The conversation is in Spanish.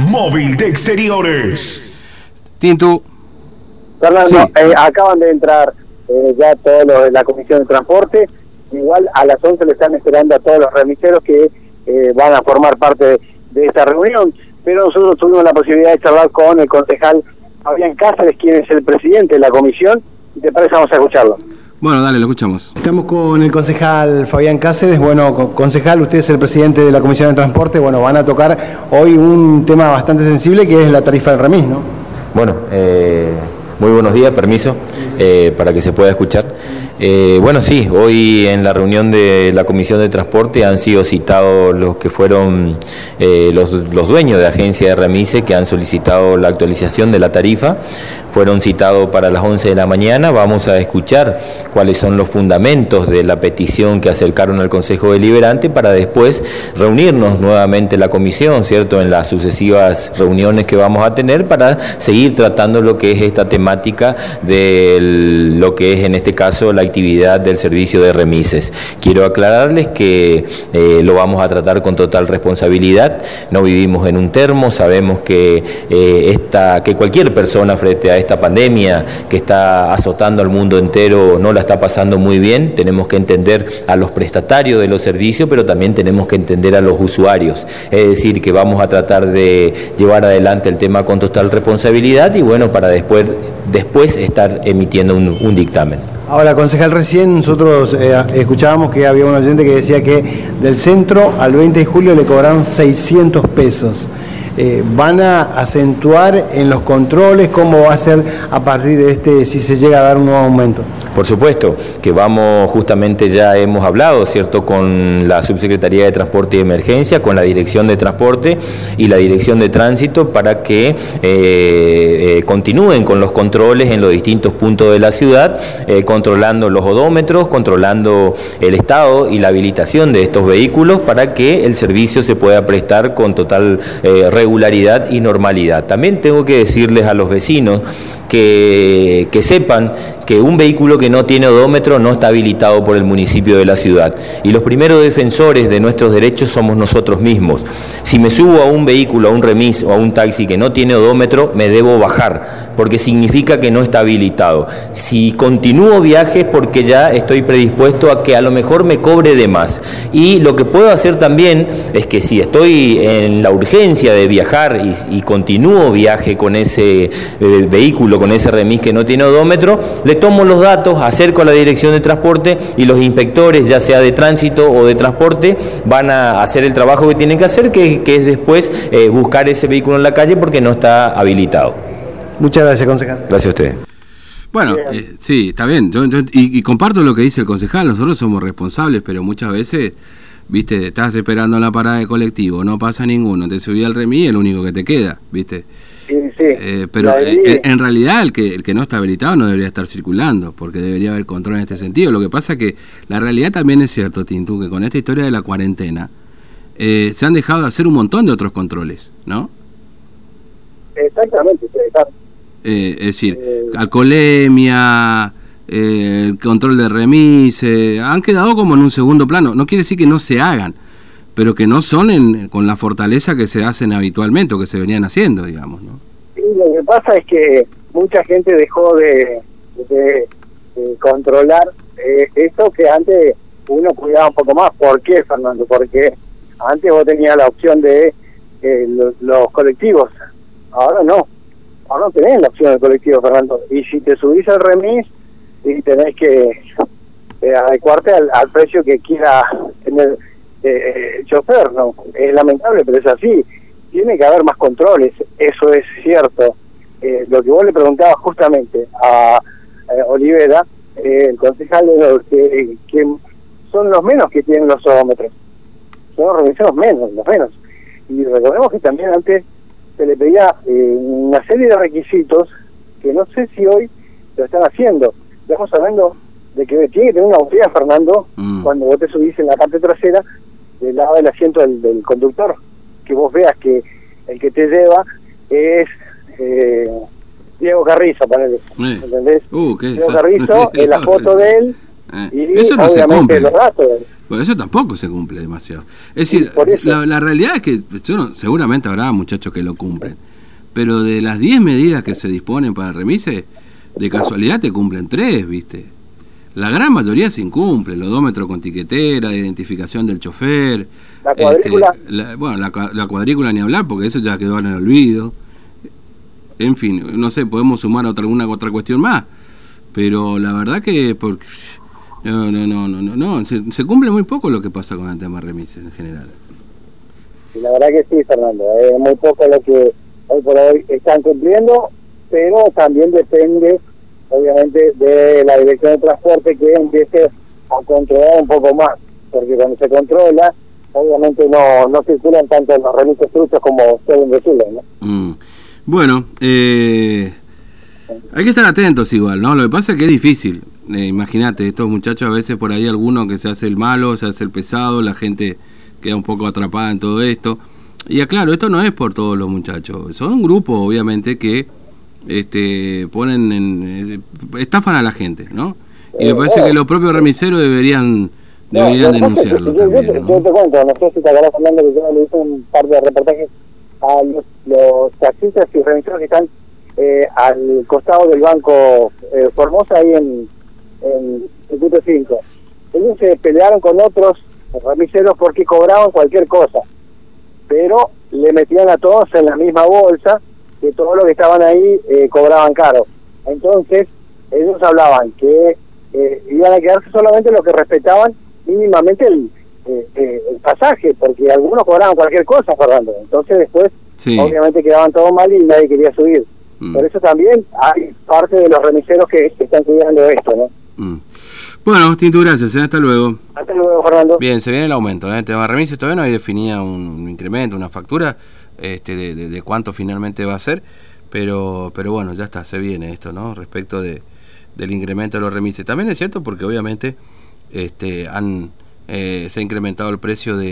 móvil de exteriores. Tintu. Fernando, eh, acaban de entrar eh, ya todos los de la Comisión de Transporte. Igual a las 11 le están esperando a todos los remiseros que eh, van a formar parte de, de esta reunión. Pero nosotros tuvimos la posibilidad de charlar con el concejal Fabián Cáceres, quien es el presidente de la comisión. Y te parece, vamos a escucharlo. Bueno, dale, lo escuchamos. Estamos con el concejal Fabián Cáceres. Bueno, con- concejal, usted es el presidente de la Comisión de Transporte. Bueno, van a tocar hoy un tema bastante sensible que es la tarifa del remis, ¿no? Bueno, eh, muy buenos días, permiso, eh, para que se pueda escuchar. Eh, bueno, sí, hoy en la reunión de la Comisión de Transporte han sido citados los que fueron eh, los, los dueños de agencia de remise que han solicitado la actualización de la tarifa. Fueron citados para las 11 de la mañana. Vamos a escuchar cuáles son los fundamentos de la petición que acercaron al Consejo Deliberante para después reunirnos nuevamente la comisión, ¿cierto? En las sucesivas reuniones que vamos a tener para seguir tratando lo que es esta temática de lo que es en este caso la actividad del servicio de remises. Quiero aclararles que eh, lo vamos a tratar con total responsabilidad. No vivimos en un termo, sabemos que, eh, esta, que cualquier persona frente a esta pandemia que está azotando al mundo entero no la está pasando muy bien. Tenemos que entender a los prestatarios de los servicios, pero también tenemos que entender a los usuarios. Es decir, que vamos a tratar de llevar adelante el tema con total responsabilidad y bueno, para después, después estar emitiendo un, dictamen. Ahora, concejal, recién nosotros eh, escuchábamos que había un oyente que decía que del centro al 20 de julio le cobraron 600 pesos. Eh, ¿Van a acentuar en los controles? ¿Cómo va a ser a partir de este, si se llega a dar un nuevo aumento? Por supuesto, que vamos, justamente ya hemos hablado, ¿cierto?, con la Subsecretaría de Transporte y Emergencia, con la Dirección de Transporte y la Dirección de Tránsito para que eh, eh, continúen con los controles en los distintos puntos de la ciudad, eh, controlando los odómetros, controlando el estado y la habilitación de estos vehículos para que el servicio se pueda prestar con total regularidad y normalidad. También tengo que decirles a los vecinos que, que sepan que un vehículo que no tiene odómetro no está habilitado por el municipio de la ciudad. Y los primeros defensores de nuestros derechos somos nosotros mismos. Si me subo a un vehículo, a un remis o a un taxi que no tiene odómetro, me debo bajar, porque significa que no está habilitado. Si continúo viajes, porque ya estoy predispuesto a que a lo mejor me cobre de más. Y lo que puedo hacer también es que si estoy en la urgencia de viajar y, continúo viaje con ese eh, vehículo, con ese remis que no tiene odómetro, le tomo los datos, acerco a la dirección de transporte y los inspectores, ya sea de tránsito o de transporte, van a hacer el trabajo que tienen que hacer, que, que es después eh, buscar ese vehículo en la calle porque no está habilitado. Muchas gracias, concejal. Gracias a ustedes. Bueno, eh, sí, está bien. Yo- yo- y, y comparto lo que dice el concejal. Nosotros somos responsables, pero muchas veces, viste, estás esperando en la parada de colectivo, no pasa ninguno, te subí al remis, el único que te queda, viste. Sí, sí. Eh, pero eh, en, realidad el que, el que no está habilitado no debería estar circulando, porque debería haber control en este sentido. Lo que pasa que la realidad también es cierto, Tintu, que con esta historia de la cuarentena eh, se han dejado de hacer un montón de otros controles, ¿no? Exactamente, está. Eh, es decir, alcoholemia, eh, control de remis, eh, han quedado como en un segundo plano. No quiere decir que no se hagan, pero que no son en- con la fortaleza que se hacen habitualmente o que se venían haciendo, digamos, ¿no? Sí, lo que pasa es que mucha gente dejó de, controlar eh, esto que antes uno cuidaba un poco más. ¿Por qué, Fernando? Porque antes vos tenías la opción de eh, lo- los colectivos, ahora no. Ahora no tenés la opción del colectivo, Fernando. Y si te subís al remis, y tenés que eh, adecuarte al, precio que quiera tener eh, el chofer, ¿no? Es lamentable, pero es así. Tiene que haber más controles, eso es cierto. Eh, lo que vos le preguntabas justamente a eh, Olivera, eh, el concejal de los que, son los menos que tienen los odómetros. Son los menos, los menos. Y recordemos que también antes se le pedía eh, una serie de requisitos que no sé si hoy lo están haciendo. Estamos hablando de que tiene que tener una botella, Fernando, Mm. cuando vos te subís en la parte trasera del lado del asiento del, del conductor, que vos veas que el que te lleva es eh, Diego Carrizo, ponele. ¿entendés? Uh, Diego Carrizo, en la foto de él, Eh, eso no se cumple. Bueno, eso tampoco se cumple demasiado. Es decir, la, la realidad es que yo no- seguramente habrá muchachos que lo cumplen, pero de las 10 medidas que se disponen para remise, de casualidad te cumplen 3, ¿viste? La gran mayoría se incumple, el odómetro con tiquetera, identificación del chofer. La cuadrícula. este, la- bueno, la cuadrícula ni hablar, porque eso ya quedó en el olvido. En fin, no sé, podemos sumar otra, alguna otra cuestión más. Pero la verdad que porque no, no, no, no, no, no, se, se cumple muy poco lo que pasa con el tema remises en general. Y la verdad que sí, Fernando, es muy poco lo que hoy por hoy están cumpliendo, pero también depende, obviamente, de la dirección de transporte que empiece a controlar un poco más, porque cuando se controla, obviamente no, no circulan tanto los remises truchos como suelen decirlo, ¿no? Mm. Bueno, eh, hay que estar atentos igual, ¿no? Lo que pasa es que es difícil. Eh, Imagínate, estos muchachos a veces por ahí alguno que se hace el malo, se hace el pesado, la gente queda un poco atrapada en todo esto. Y aclaro, esto no es por todos los muchachos, son un grupo obviamente que este ponen en, eh, estafan a la gente, ¿no? Y me parece que los propios remiseros deberían deberían denunciarlo yo, yo también, te- ¿no? yo te cuento, no sé si te acuerdas, Fernando, que yo le hice un par de reportajes a los, los taxistas y remisores que están eh, al costado del banco eh, Formosa, ahí en, en Circuito 5. Ellos se pelearon con otros remiseros porque cobraban cualquier cosa, pero le metían a todos en la misma bolsa, que todos los que estaban ahí eh, cobraban caro. Entonces, ellos hablaban que eh, iban a quedarse solamente los que respetaban mínimamente el, eh, eh, el pasaje, porque algunos cobraban cualquier cosa, Fernando. Entonces después, Sí. obviamente quedaban todos mal y nadie quería subir. Mm. Por eso también hay parte de los remiseros que, que están cuidando esto, ¿no? Mm. Bueno, Tinto, gracias, ¿eh? hasta luego. Hasta luego, Fernando. Bien, se viene el aumento. ¿eh? El tema de remises todavía no hay definida un, un incremento, una factura este, de, de- de cuánto finalmente va a ser, pero, pero bueno, ya está, se viene esto, ¿no? Respecto de, del incremento de los remises. También es cierto porque obviamente este, han, eh, se ha incrementado el precio de